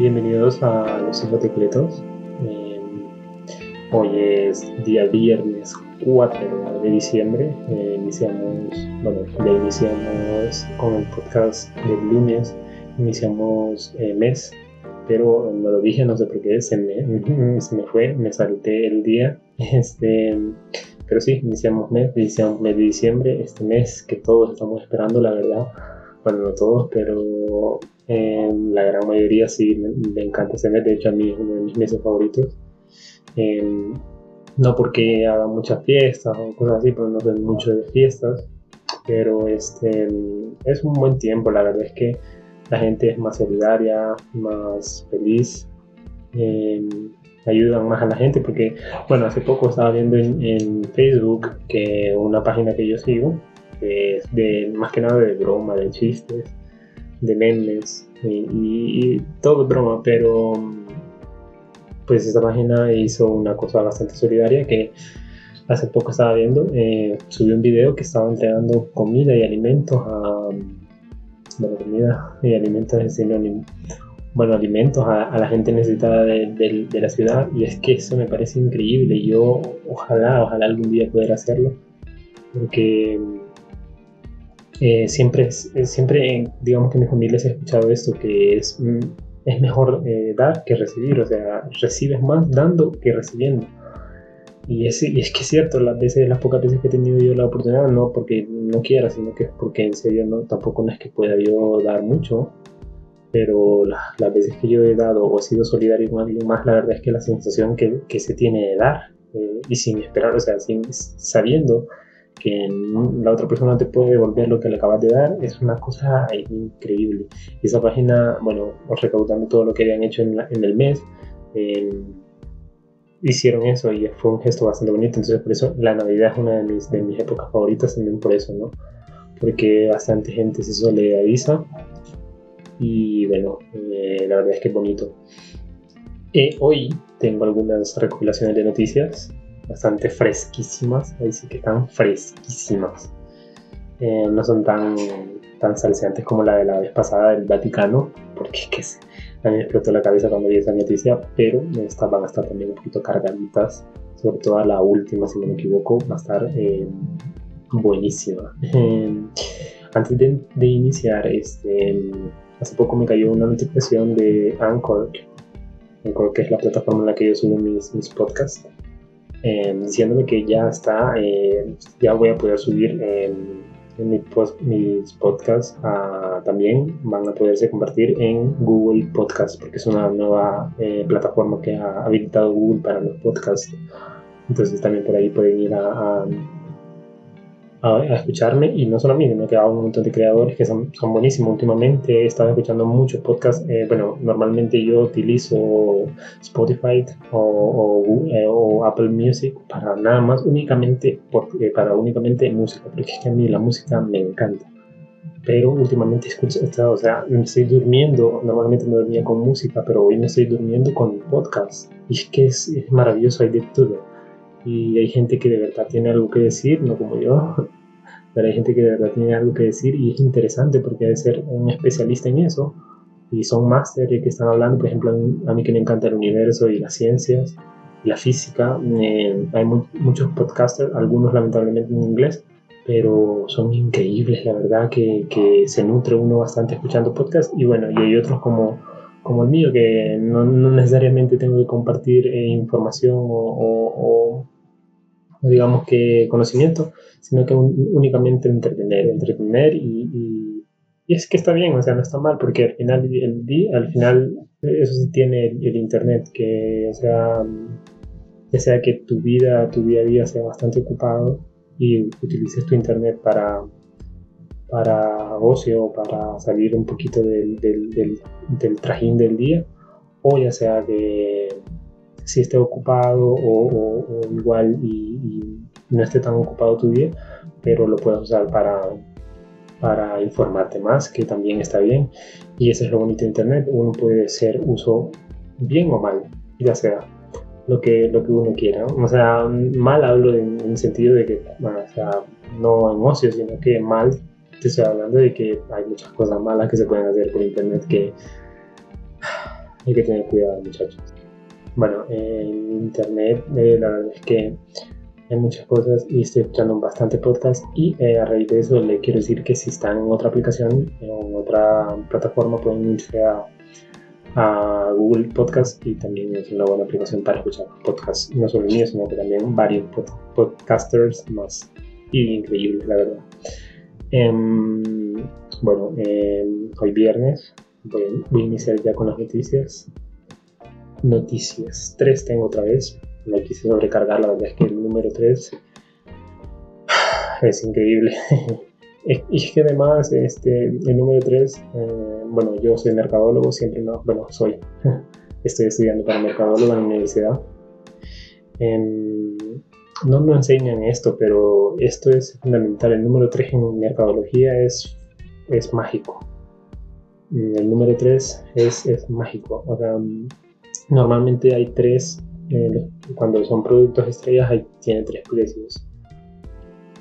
bienvenidos a Los Hijos de Cletos. Eh, hoy es día viernes 4 de diciembre. Eh, iniciamos, bueno, ya iniciamos con el podcast del lunes, iniciamos eh, mes, pero no lo dije, no sé por qué, se me, se me fue, me salté el día. Este, pero sí, iniciamos mes, iniciamos mes de diciembre, este mes que todos estamos esperando, la verdad. Bueno, no todos, pero la gran mayoría sí me, encanta ese mes, de hecho a mí es uno de mis meses favoritos. Em, no porque haga muchas fiestas o cosas así, pero no soy mucho de fiestas, pero este, es un buen tiempo, la verdad es que la gente es más solidaria, más feliz, eh, ayudan más a la gente porque, bueno, hace poco estaba viendo en, en Facebook que una página que yo sigo, es de, más que nada de broma, de chistes, de memes y, todo broma, pero pues esta página hizo una cosa bastante solidaria que hace poco estaba viendo, eh, subió un video que estaba entregando comida y alimentos a, bueno, comida y alimentos es sinónimo, bueno, alimentos a, la gente necesitada de, de, la ciudad y es que eso me parece increíble, yo ojalá, ojalá algún día poder hacerlo, porque eh, siempre, siempre, digamos que en mi familia se ha escuchado esto, que es, mm, es mejor eh, dar que recibir, o sea, recibes más dando que recibiendo. Y es, y es que es cierto, las veces, las pocas veces que he tenido yo la oportunidad, no porque no quiera, sino que es porque en serio no, tampoco no es que pueda yo dar mucho, pero las, las veces que yo he dado o he sido solidario con alguien más, la verdad es que la sensación que, que se tiene de dar, eh, y sin esperar, o sea, sin, sabiendo que la otra persona te puede devolver lo que le acabas de dar, es una cosa increíble. Esa página, bueno, recaudando todo lo que habían hecho en, el mes, em, hicieron eso y fue un gesto bastante bonito. Entonces, por eso la Navidad es una de mis, de mis épocas favoritas también por eso, ¿no? Porque bastante gente se solidariza y bueno, eh, la verdad es que es bonito. Eh, hoy tengo algunas recopilaciones de noticias bastante fresquísimas, ahí sí que están fresquísimas. Eh, no son tan, tan salseantes como la de la vez pasada del Vaticano, porque que a mí me explotó la cabeza cuando vi esa noticia, pero estas van a estar también un poquito cargaditas, sobre todo la última, si no me equivoco, va a estar eh, buenísima. Eh, antes de, iniciar, este, hace poco me cayó una notificación de Anchor, Anchor que es la plataforma en la que yo subo mis, mis podcasts eh, diciéndome que ya está, eh, ya voy a poder subir en mis podcasts también van a poderse compartir en Google Podcasts porque es una nueva eh, plataforma que ha habilitado Google para los podcasts. Entonces también por ahí pueden ir a, escucharme y no solo a mí, me que un montón de creadores que son, son buenísimos. Últimamente he estado escuchando muchos podcasts. Eh, bueno, normalmente yo utilizo Spotify o, eh, o, Apple Music para nada más, únicamente eh, para únicamente música, porque es que a mí la música me encanta. Pero últimamente escucho, o sea, me estoy durmiendo, normalmente me dormía con música, pero hoy me estoy durmiendo con podcast. Y es que es, es maravilloso, hay de todo y hay gente que de verdad tiene algo que decir, no como yo, pero hay gente que de verdad tiene algo que decir y es interesante porque debe ser un especialista en eso y son máster que están hablando, por ejemplo, a mí que me encanta el universo y las ciencias, la física, eh, hay muchos podcasters, algunos lamentablemente en inglés, pero son increíbles, la verdad, que, que se nutre uno bastante escuchando podcasts y bueno, y hay otros como como el mío, que no, no necesariamente tengo que compartir eh, información o, o, digamos que conocimiento, sino que únicamente entretener, entretener y, y, es que está bien, o sea, no está mal, porque al final, el día, al final eso sí tiene el, Internet, que o sea, ya sea que tu vida, tu día a día sea bastante ocupado y utilices tu Internet para para ocio, para salir un poquito del, del, trajín del día, o ya sea que si esté ocupado o, igual y, no esté tan ocupado tu día, pero lo puedes usar para, para informarte más, que también está bien. Y eso es lo bonito de Internet, uno puede hacer uso bien o mal, ya sea lo que, lo que uno quiera. O sea, mal hablo en, el sentido de que, bueno, o sea, no en ocio, sino que mal estoy hablando de que hay muchas cosas malas que se pueden hacer por internet que hay que tener cuidado muchachos. Bueno, en internet eh, la verdad es que hay muchas cosas y estoy escuchando bastante podcast y eh, a raíz de eso le quiero decir que si están en otra aplicación en otra plataforma pueden irse a, a, Google Podcast y también es una buena aplicación para escuchar podcasts, no solo míos, sino que también varios podcasters más y increíbles, la verdad. Em, bueno, em, hoy viernes voy, voy a iniciar ya con las noticias. Noticias 3 tengo otra vez quise sobrecargar, la verdad es que el número 3 es increíble. y es que además este, el número 3, eh, bueno, yo soy mercadólogo, siempre no, bueno, soy, estoy estudiando para mercadólogo en la universidad. No nos enseñan esto, pero esto es fundamental. El número 3 en mercadología es, es mágico. El número 3 es, es mágico. O sea, normalmente hay tres eh, cuando son productos estrellas, hay, tiene tres precios.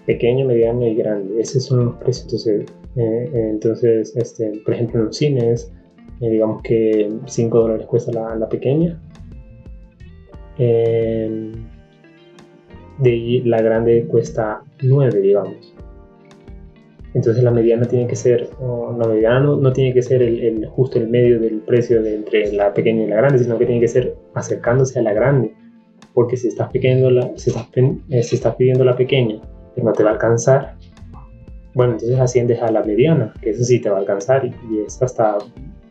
Pequeño, mediano y grande. Esos son los precios. Entonces, eh, eh, entonces este, por ejemplo, en los cines, digamos que 5 dólares cuesta la, pequeña. de la grande cuesta 9, digamos. Entonces la mediana tiene que ser, la mediana no, tiene que ser el, justo el medio del precio de entre la pequeña y la grande, sino que tiene que ser acercándose a la grande. Porque si estás, pidiendo la, eh, si estás pidiendo la pequeña, pero no te va a alcanzar, bueno, entonces asciendes a la mediana, que eso sí te va a alcanzar y, y es hasta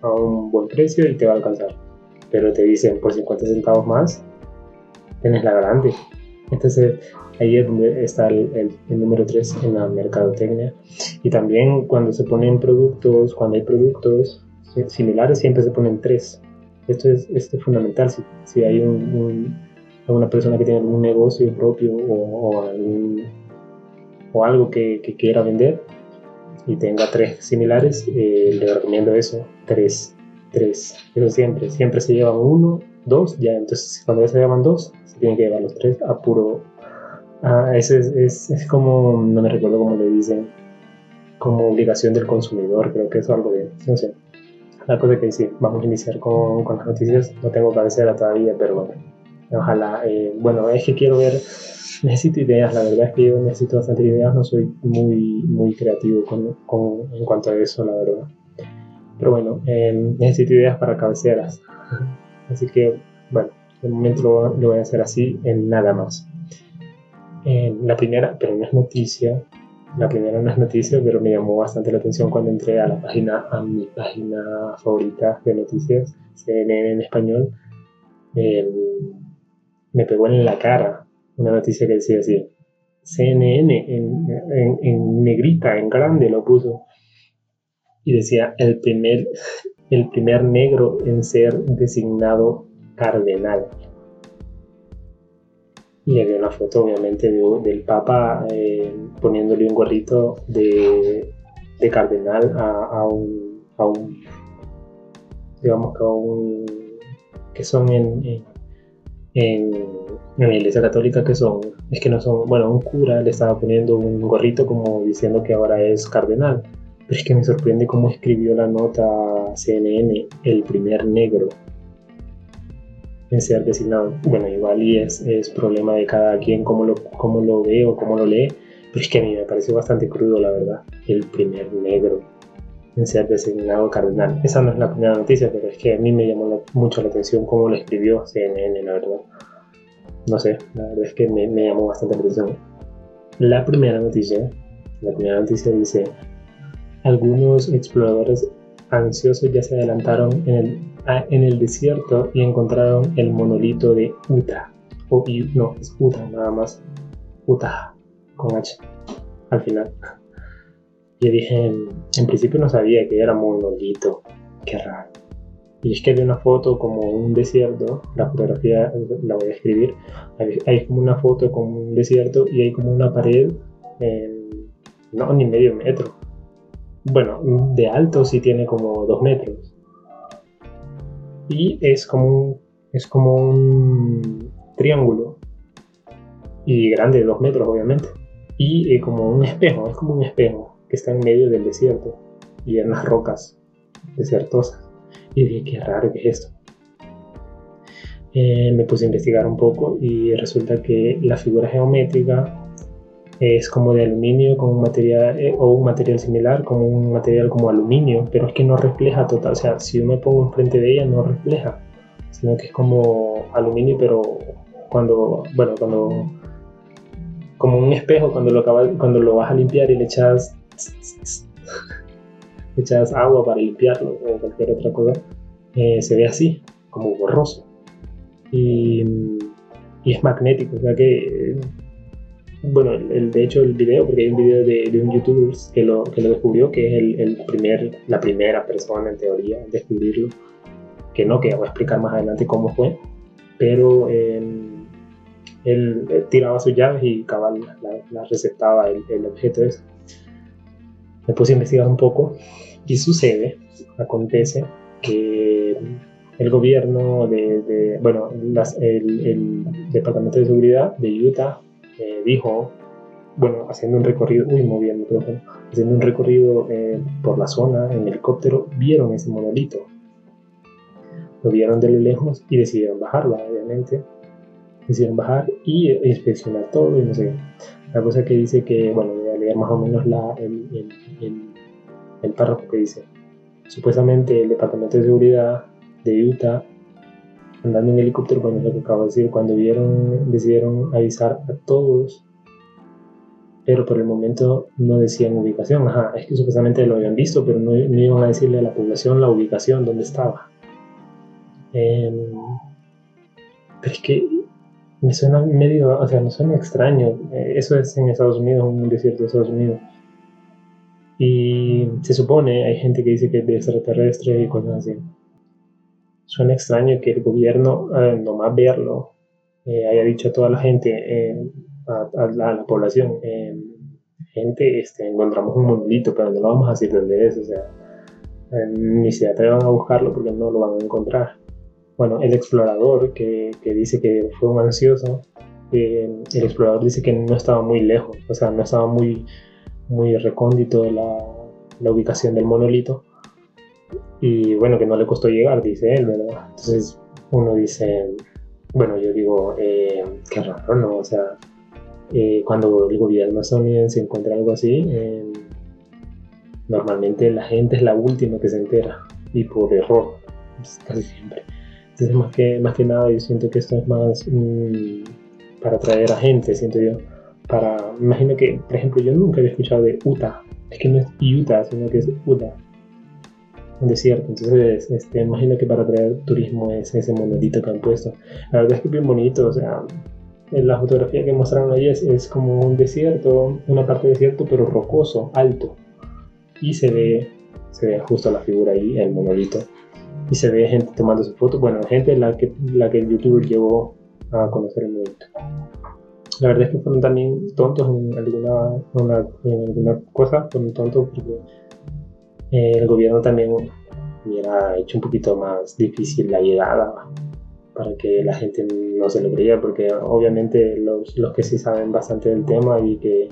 a un buen precio y te va a alcanzar. Pero te dicen por 50 centavos más, tienes la grande. Entonces Ahí es donde está el, número 3 en la mercadotecnia. Y también cuando se ponen productos, cuando hay productos similares, siempre se ponen 3. Esto es, esto es fundamental. Si, si hay un, una persona que tiene un negocio propio o, o, algo que, que, quiera vender y tenga tres similares, eh, le recomiendo eso, 3. 3. Pero siempre, siempre se llevan uno, dos, ya. Entonces, cuando ya se llevan dos, se tienen que llevar los tres a puro Ah, eso es, es, como, no me recuerdo cómo le dicen, como obligación del consumidor, creo que es algo de, no sé. La cosa que sí, vamos a iniciar con, con las noticias, no tengo cabecera todavía, pero bueno, ojalá, eh, bueno, es que quiero ver, necesito ideas, la verdad es que yo necesito bastante ideas, no soy muy, muy creativo con, con, en cuanto a eso, la verdad. Pero bueno, eh, necesito ideas para cabeceras. Así que, bueno, de momento lo, lo voy a hacer así en nada más la primera, pero no es noticia, la primera no es noticia, pero me llamó bastante la atención cuando entré a la página, a mi página favorita de noticias, CNN en español, em, me pegó en la cara una noticia que decía así, CNN en, en, negrita, en grande lo puso, y decía el primer, el primer negro en ser designado cardenal y había una foto obviamente del Papa eh, poniéndole un gorrito de, de cardenal a, un, a, un, digamos que a un que son en, en, en, la iglesia católica que son es que no son bueno un cura le estaba poniendo un gorrito como diciendo que ahora es cardenal. Pero es que me sorprende cómo escribió la nota CNN el primer negro en ser designado. Bueno, igual y es, es problema de cada quien cómo lo, cómo lo ve o cómo lo lee, pero es que a mí me pareció bastante crudo, la verdad, el primer negro en ser designado cardenal. Esa no es la primera noticia, pero es que a mí me llamó mucho la atención cómo lo escribió CNN, la verdad. No sé, la verdad es que me, me llamó bastante la atención. La primera noticia, la primera noticia dice, algunos exploradores ansiosos ya se adelantaron en el en el desierto y encontraron el monolito de Uta. O, no, es Uta nada más. Uta, con H, al final. Y dije, en, principio no sabía que era monolito. Qué raro. Y es que vi una foto como un desierto, la fotografía la voy a escribir, hay, como una foto como un desierto y hay como una pared, no, ni medio metro. Bueno, de alto sí tiene como dos metros y es como un, es como un triángulo y grande, dos metros obviamente, y eh, como un espejo, es como un espejo que está en medio del desierto y en las rocas desiertosas. Y dije, qué raro que es esto. eh, me puse a investigar un poco y resulta que la figura geométrica es como de aluminio con un material eh, o un material similar como un material como aluminio pero es que no refleja total o sea si yo me pongo enfrente de ella no refleja sino que es como aluminio pero cuando bueno cuando como un espejo cuando lo cuando lo vas a limpiar y le echas le echas agua para limpiarlo o cualquier otra cosa eh, se ve así como borroso. Y, y es magnético o sea que bueno, el, de hecho el video, porque hay un video de, un youtuber que lo, que lo descubrió, que es el, primer, la primera persona en teoría en descubrirlo, que no, que voy a explicar más adelante cómo fue, pero em, él, tiraba sus llaves y cabal la, receptaba el, objeto ese. Me puse a investigar un poco y sucede, acontece que el gobierno de, bueno, el, el Departamento de Seguridad de Utah dijo, bueno, haciendo un recorrido, uy, haciendo un recorrido eh, por la zona en helicóptero, vieron ese monolito. Lo vieron de lo lejos y decidieron bajarlo, obviamente. Decidieron bajar y inspeccionar todo y no sé La cosa que dice que, bueno, voy a leer más o menos la, el, el, el párrafo que dice. Supuestamente el Departamento de Seguridad de Utah andando en helicóptero, bueno, lo que acabo de decir, cuando vieron, decidieron avisar a todos, pero por el momento no decían ubicación. Ajá, es que supuestamente lo habían visto, pero no, iban a decirle a la población la ubicación donde estaba. Em, pero es que me suena medio, o sea, me suena extraño. Eh, eso es en Estados Unidos, un desierto de Estados Unidos. Y se supone, hay gente que dice que es de extraterrestre y cosas así suena extraño que el gobierno, eh, nomás verlo, eh, haya dicho a toda la gente, eh, a, la, población, gente, este, encontramos un monolito, pero no lo vamos a decir dónde es, o sea, ni se atrevan a buscarlo porque no lo van a encontrar. Bueno, el explorador que, que dice que fue un ansioso, el explorador dice que no estaba muy lejos, o sea, no estaba muy, muy recóndito la, la ubicación del monolito, y bueno, que no le costó llegar, dice él, ¿verdad? Entonces uno dice, bueno, yo digo, eh, qué raro, ¿no? O sea, eh, cuando el gobierno estadounidense encuentra algo así, eh, normalmente la gente es la última que se entera y por error, pues, casi siempre. Entonces, más que, más que nada, yo siento que esto es más mm, para atraer a gente, siento yo. Para, imagino que, por ejemplo, yo nunca había escuchado de Utah, es que no es Utah, sino que es Utah un desierto. Entonces, este, imagino que para traer turismo es ese monolito que han puesto. La verdad es que es bien bonito, o sea, en la fotografía que mostraron ahí es, es como un desierto, una parte de desierto, pero rocoso, alto. Y se ve, se ve justo la figura ahí, el monolito. Y se ve gente tomando su foto. Bueno, gente la que, la que el youtuber llevó a conocer el monolito. La verdad es que fueron también tontos en alguna, en alguna cosa, fueron tontos porque el gobierno también hubiera hecho un poquito más difícil la llegada para que la gente no se lo creía, porque obviamente los, los que sí saben bastante del tema y que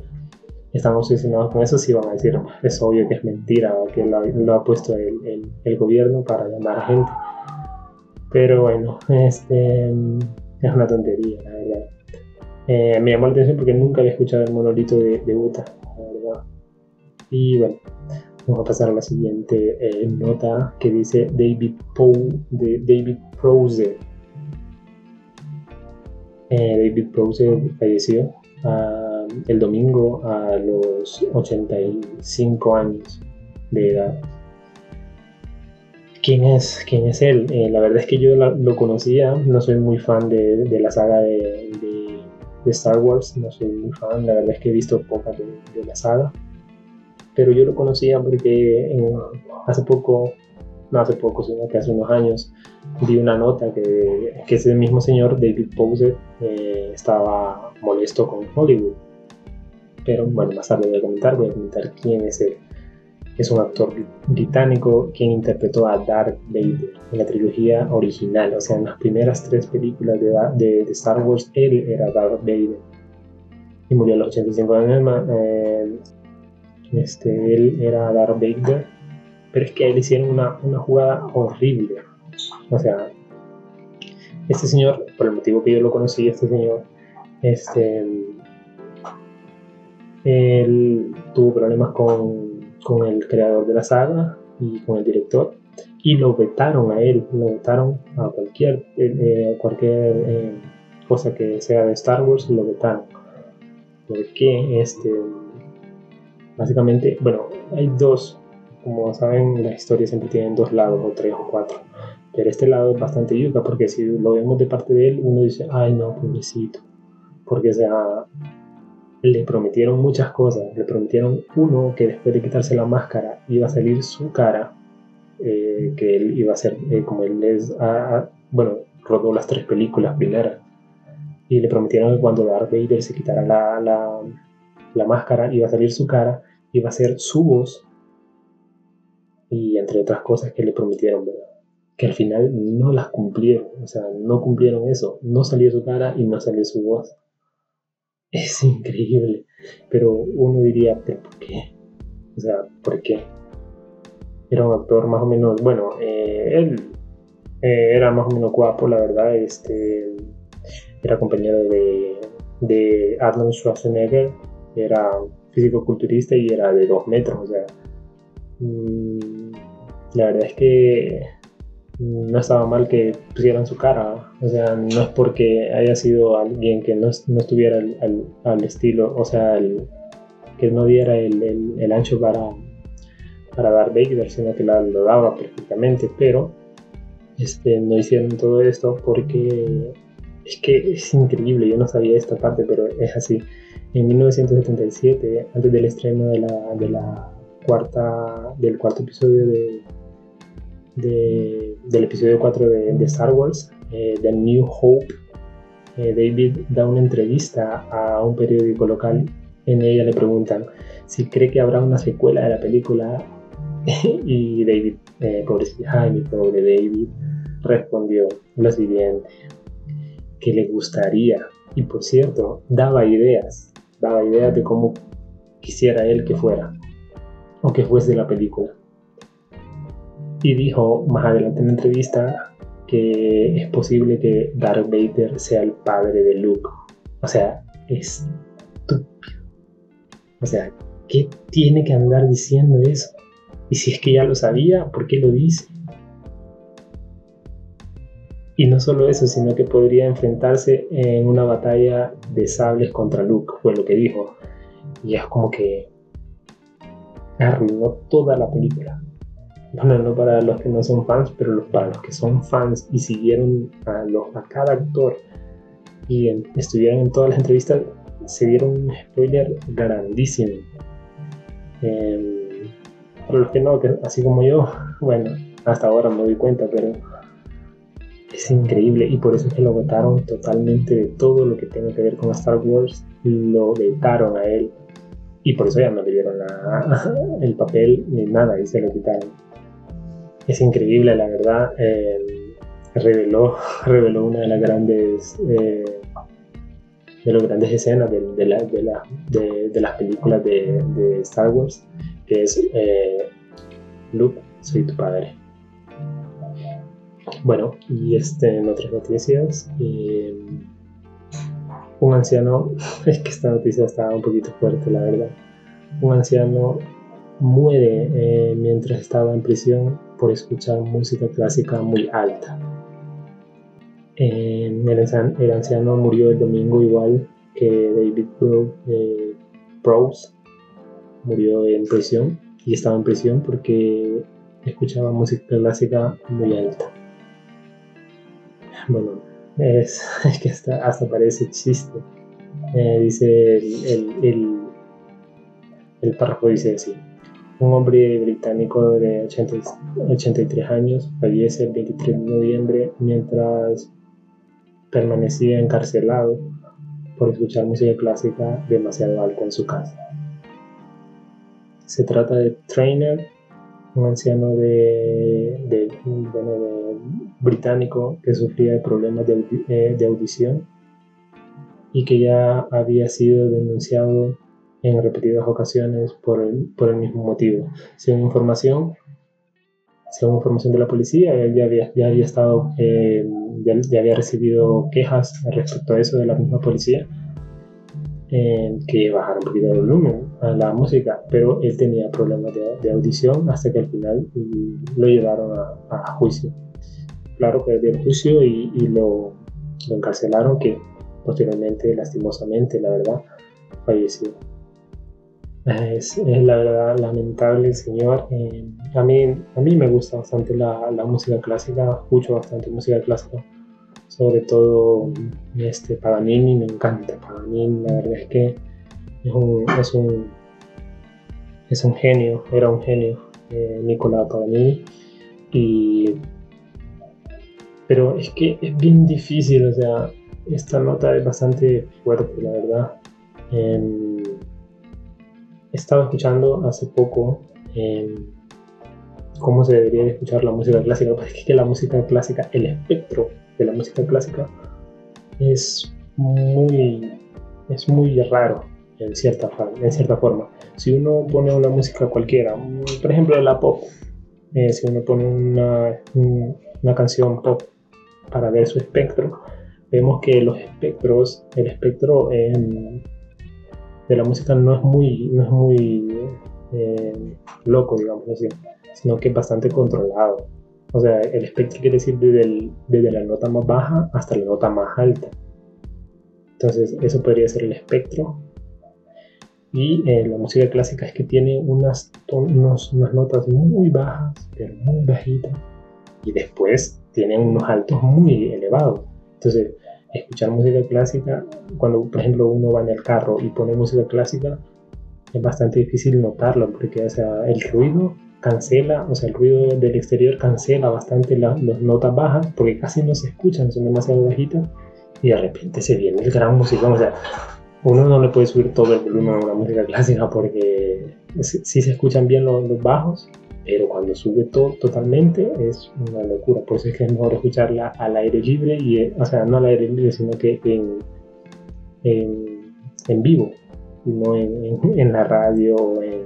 están obsesionados con eso sí van a decir, es obvio que es mentira, que lo, ha puesto el, el, gobierno para a gente. Pero bueno, este, es una tontería, la verdad. Eh, me llamó la atención porque nunca había escuchado el monolito de, de Utah, la verdad. Y bueno, Vamos a pasar a la siguiente eh, nota que dice David Poe de David Prose. Eh, David Prose falleció ah, el domingo a los 85 años de edad. ¿Quién es, quién es él? Eh, la verdad es que yo lo conocía, no soy muy fan de, la saga de, Star Wars, no soy muy fan, la verdad es que he visto poca de la saga pero yo lo conocía porque hace poco, no hace poco, sino que hace unos años, vi una nota que, ese mismo señor, David Pose, eh, estaba molesto con Hollywood. Pero bueno, más tarde voy a comentar, voy a comentar quién es él. Es un actor británico quien interpretó a Darth Vader en la trilogía original, o sea, en las primeras tres películas de Star Wars, él era Darth Vader. Y murió a los 85 años. Eh, este, él era Darth Vader, pero es que él hicieron una, una jugada horrible. O sea, este señor, por el motivo que yo lo conocí, este señor, este, él tuvo problemas con, con el creador de la saga y con el director y lo vetaron a él, lo vetaron a cualquier, eh, eh, cualquier eh, cosa que sea de Star Wars, lo vetaron. Porque este, básicamente, bueno, hay dos, como saben, la historia siempre tienen dos lados, o tres o cuatro. Pero este lado es bastante yuca, porque si lo vemos de parte de él, uno dice, ay no, pobrecito. Porque, o sea, le prometieron muchas cosas. Le prometieron, uno, que después de quitarse la máscara iba a salir su cara, eh, que él iba a ser eh, como él es, bueno, rodó las tres películas primeras. Y le prometieron que cuando Darth Vader se quitara la, la máscara, iba a salir su cara, iba a ser su voz. Y entre otras cosas que le prometieron, ¿verdad? Que al final no las cumplieron. O sea, no cumplieron eso. No salió su cara y no salió su voz es increíble. Pero uno diría, ¿pero por qué? O sea, ¿por qué? Era un actor más o menos, bueno, eh, él eh, era más o menos guapo, la verdad. Este, era compañero de, de Arnold Schwarzenegger, era físico-culturista y era de dos metros. O sea, mm, la verdad es que no estaba mal que pusieran su cara. O sea, no es porque haya sido alguien que no, no estuviera al, al, estilo, o sea, que no diera el, el, ancho para, para dar Vader, sino que lo daba perfectamente. Pero este, no hicieron todo esto porque es que es increíble. Yo no sabía esta parte, pero es así. En 1977, antes del estreno de la, de cuarta, del cuarto episodio de del episodio 4 de, Star Wars, eh, The New Hope, eh, David da una entrevista a un periódico local. En ella le preguntan si cree que habrá una secuela de la película. y David, eh, pobre Jaime, pobre David, respondió lo siguiente: que le gustaría. Y por cierto, daba ideas, daba ideas de cómo quisiera él que fuera, o que fuese la película y dijo más adelante en la entrevista que es posible que Darth Vader sea el padre de Luke. O sea, estúpido. O sea, ¿qué tiene que andar diciendo eso? Y si es que ya lo sabía, ¿por qué lo dice? Y no solo eso, sino que podría enfrentarse en una batalla de sables contra Luke, fue lo que dijo. Y es como que arruinó toda la película bueno, no para los que no son fans, pero para los que son fans y siguieron a, los, a cada actor y estuvieron en todas las entrevistas, se dieron un spoiler grandísimo. Eh, para los que no, así como yo, bueno, hasta ahora me doy cuenta, pero es increíble y por eso es que lo votaron totalmente de todo lo que tenga que ver con Star Wars, lo vetaron a él y por eso ya no le dieron el papel ni nada y se lo quitaron es increíble, la verdad. Eh, reveló, reveló una de las grandes eh, de las grandes escenas de, la, de las películas de, Star Wars, que es eh, Luke, soy tu padre. Bueno, y este, en otras noticias, un anciano, es que esta noticia está un poquito fuerte, la verdad. Un anciano muere mientras estaba en prisión por escuchar música clásica muy alta. el, anciano murió el domingo igual que David eh, Prowse murió en prisión y estaba en prisión porque escuchaba música clásica muy alta. Bueno, es, que hasta, parece chiste. Eh, dice el, el, el párrafo dice así un hombre británico de 83 años fallece el 23 de noviembre mientras permanecía encarcelado por escuchar música clásica demasiado alta en su casa. Se trata de Trainer, un anciano de, británico que sufría de problemas de, eh, de audición y que ya había sido denunciado en repetidas ocasiones por el, mismo motivo. Sin información, según información de la policía, él ya había, ya había estado, eh, ya, había recibido quejas respecto a eso de la misma policía, eh, que bajaron un poquito el volumen a la música, pero él tenía problemas de, audición hasta que al final lo llevaron a, juicio. Claro, perdió el juicio y, lo, encarcelaron, que posteriormente, lastimosamente, la verdad, falleció. Es, la verdad lamentable señor. Eh, a, mí, a mí me gusta bastante la, música clásica, escucho bastante música clásica, sobre todo este Paganini, me encanta Paganini, la verdad es que es un, es un, es un genio, era un genio, eh, Nicolás Paganini. Y, pero es que es bien difícil, o sea, esta nota es bastante fuerte, la verdad. Em, estaba escuchando hace poco em, cómo se debería de escuchar la música clásica, porque es que la música clásica, el espectro de la música clásica es muy, es muy raro en cierta, en cierta forma. Si uno pone una música cualquiera, por ejemplo la pop, eh, si uno pone una, una canción pop para ver su espectro, vemos que los espectros, el espectro em, de la música no es muy, no es muy eh, loco, digamos así, sino que es bastante controlado. O sea, el espectro quiere decir desde la nota más baja hasta la nota más alta. Entonces, eso podría ser el espectro. Y eh, la música clásica es que tiene unas, unas notas muy bajas, pero muy bajitas. Y después tiene unos altos muy elevados. Entonces, escuchar música clásica, cuando por ejemplo uno va en el carro y pone música clásica, es bastante difícil notarlo porque o sea, el ruido cancela, o sea, el ruido del exterior cancela bastante las notas bajas porque casi no se escuchan, son demasiado bajitas y de repente se viene el gran musicón, o sea, uno no le puede subir todo el volumen a una música clásica porque si se escuchan bien los, bajos, pero cuando sube todo totalmente es una locura. Por eso es que es mejor escucharla al aire libre, y, eh, o sea, no al aire libre, sino que en, en, vivo, no en, en, la radio o en,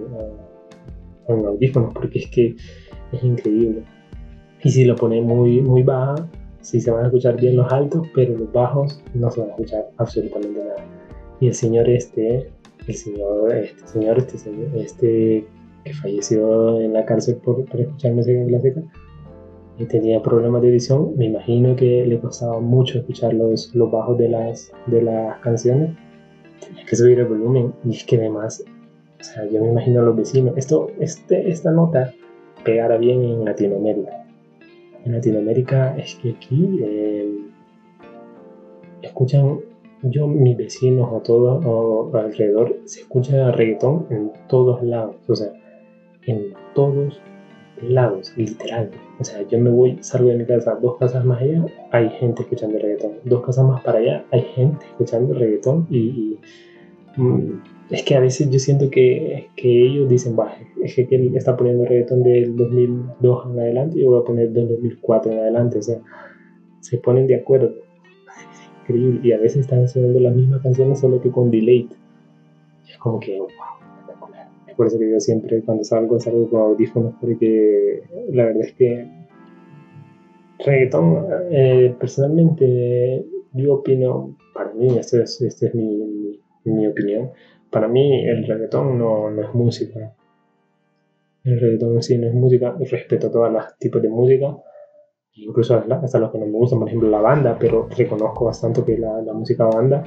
en, audífonos, porque es que es increíble. Y si lo pone muy, muy baja, sí se van a escuchar bien los altos, pero los bajos no se van a escuchar absolutamente nada. Y el señor este, el señor, este señor, este, este que falleció en la cárcel por, por escuchar música clásica y tenía problemas de edición, me imagino que le costaba mucho escuchar los, los bajos de las, de las canciones. Tenía que subir el volumen y es que además, o sea, yo me imagino a los vecinos. Esto, este, esta nota pegara bien en Latinoamérica. En Latinoamérica es que aquí eh, escuchan, yo, mis vecinos o todos o alrededor, se escucha reggaetón en todos lados. O sea, en todos lados, literal. O sea, yo me voy, salgo de mi casa, dos casas más allá, hay gente escuchando reggaetón. Dos casas más para allá, hay gente escuchando reggaetón. Y, mm, es que a veces yo siento que, que ellos dicen, bah, es que él está poniendo reggaetón del 2002 en adelante y yo voy a poner del 2004 en adelante. O sea, se ponen de acuerdo. Increíble. Y a veces están sonando las mismas canciones, solo que con delay. es como que, wow por eso que yo siempre cuando salgo salgo con audífonos porque la verdad es que reggaetón eh, personalmente yo opino para mí esta es, este es mi, mi, opinión para mí el reggaetón no, no, es música el reggaetón sí no es música respeto todos los tipos de música incluso hasta los que no me gustan por ejemplo la banda pero reconozco bastante que la, la música banda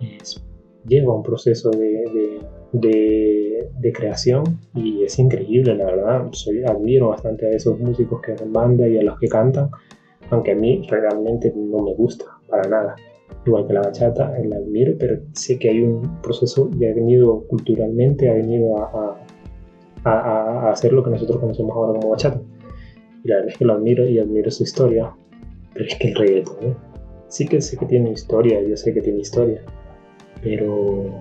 es, lleva un proceso de de, de, creación y es increíble, la verdad. Soy, admiro bastante a esos músicos que hacen banda y a los que cantan, aunque a mí realmente no me gusta para nada. Igual que la bachata, la admiro, pero sé que hay un proceso y ha venido culturalmente, ha venido a, a, a, hacer lo que nosotros conocemos ahora como bachata. Y la verdad es que lo admiro y admiro su historia, pero es que el reggaetón, ¿eh? sí que sé que tiene historia, yo sé que tiene historia, pero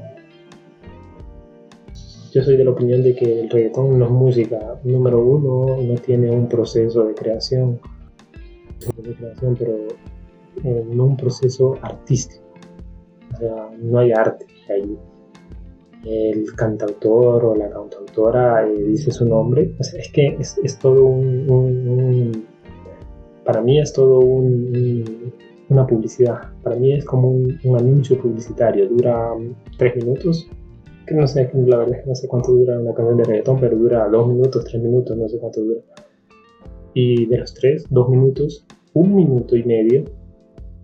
yo soy de la opinión de que el reggaetón no es música. Número uno, no tiene un proceso de creación, de creación pero eh, no un proceso artístico. O sea, no hay arte ahí. El cantautor o la cantautora eh, dice su nombre. es que es, todo un, Para mí es todo un, una publicidad. Para mí es como un, anuncio publicitario. Dura tres minutos. Que no sé, la verdad es que no sé cuánto dura una canción de reggaetón, pero dura dos minutos, tres minutos, no sé cuánto dura. Y de los tres, dos minutos, un minuto y medio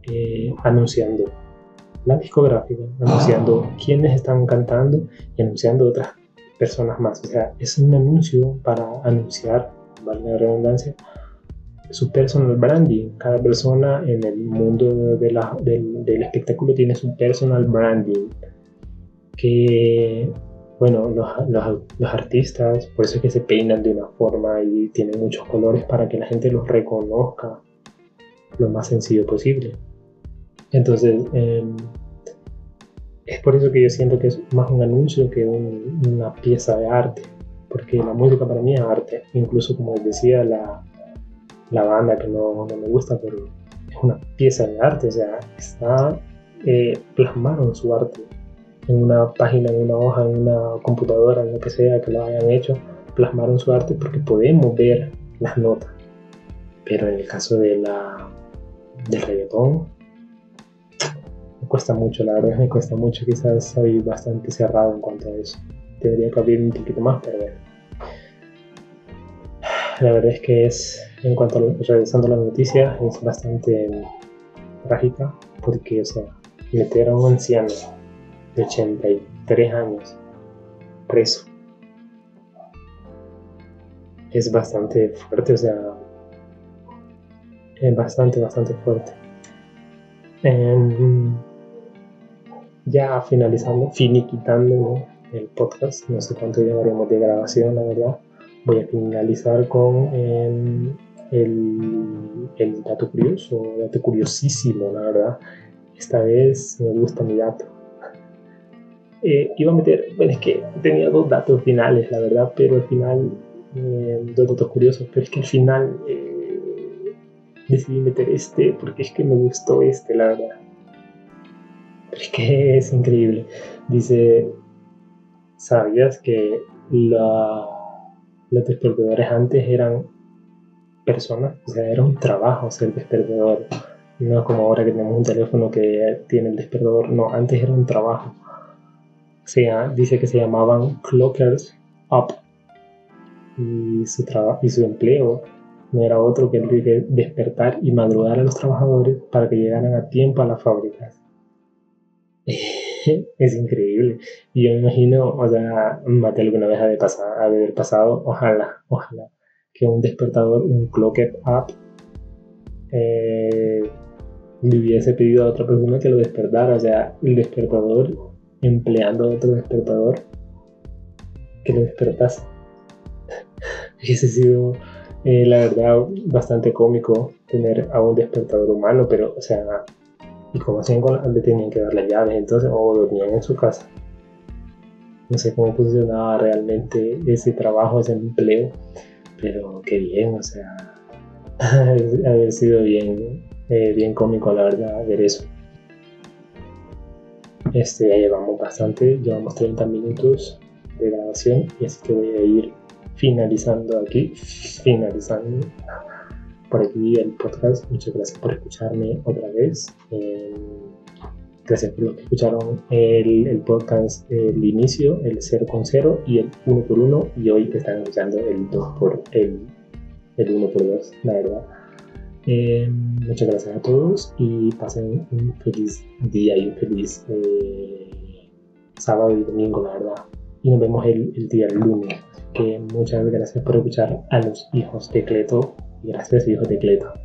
eh, anunciando la discográfica, anunciando quiénes están cantando y anunciando otras personas más. O sea, es un anuncio para anunciar, vale la redundancia, su personal branding. Cada persona en el mundo de la, del, del, espectáculo tiene su personal branding. Que, bueno, los, los, los, artistas, por eso es que se peinan de una forma y tienen muchos colores para que la gente los reconozca lo más sencillo posible. Entonces, em, es por eso que yo siento que es más un anuncio que una pieza de arte, porque la música para mí es arte, incluso como decía la, la banda que no, no, me gusta, pero es una pieza de arte, o sea, está, eh, plasmaron su arte en una página, en una hoja, en una computadora, en lo que sea que lo hayan hecho, plasmaron su arte porque podemos ver las notas. Pero en el caso de la, del reggaetón, cuesta mucho, la verdad me cuesta mucho, quizás soy bastante cerrado en cuanto a eso. Debería abrir un poquito más, pero bueno. La verdad es que es, en cuanto a regresando a la noticia, es bastante trágica, porque, o sea, meter a un anciano de 83 años preso es bastante fuerte, o sea, es bastante, bastante fuerte. Ya finalizando, finiquitando el podcast, no sé cuánto llevaremos de grabación, la verdad. Voy a finalizar con em, el, dato curioso, dato curiosísimo, la verdad. Esta vez me gusta mi dato. Eh, iba a meter, bueno, es que tenía dos datos finales, la verdad, pero al final, eh, dos datos curiosos, pero es que al final eh, decidí meter este porque es que me gustó este, la verdad es que es increíble. Dice, ¿sabías que los despertadores antes eran personas? O sea, era un trabajo ser despertador. No como ahora que tenemos un teléfono que tiene el despertador. No, antes era un trabajo. Dice que se llamaban clockers up. Y su, y su empleo no era otro que el de despertar y madrugar a los trabajadores para que llegaran a tiempo a las fábricas. es increíble. Y yo me imagino, o sea, Mate alguna vez ha de pasar, haber pasado, ojalá, ojalá, que un despertador, un clocked up, eh, le hubiese pedido a otra persona que lo despertara, o sea, el despertador empleando a otro despertador que lo despertase. Hubiese sido, eh, la verdad, bastante cómico tener a un despertador humano, pero, o sea, y como hacían con le tenían que dar las llaves entonces o dormían en su casa. No sé cómo funcionaba realmente ese trabajo ese empleo pero qué bien o sea haber sido bien eh, bien cómico la verdad ver eso. Este ya llevamos bastante llevamos 30 minutos de grabación y así que voy a ir finalizando aquí finalizando por aquí el podcast. Muchas gracias por escucharme otra vez. Eh, gracias por los que escucharon el, el, podcast, el inicio, el 0 con 0 y el 1 por 1 y hoy están escuchando el 2 por el, el 1 por 2, la verdad. Eh, muchas gracias a todos y pasen un feliz día y un feliz eh, sábado y domingo, la verdad. Y nos vemos el, el día lunes. Que muchas gracias por escuchar a los hijos de Cleto Gracias, de Cleto.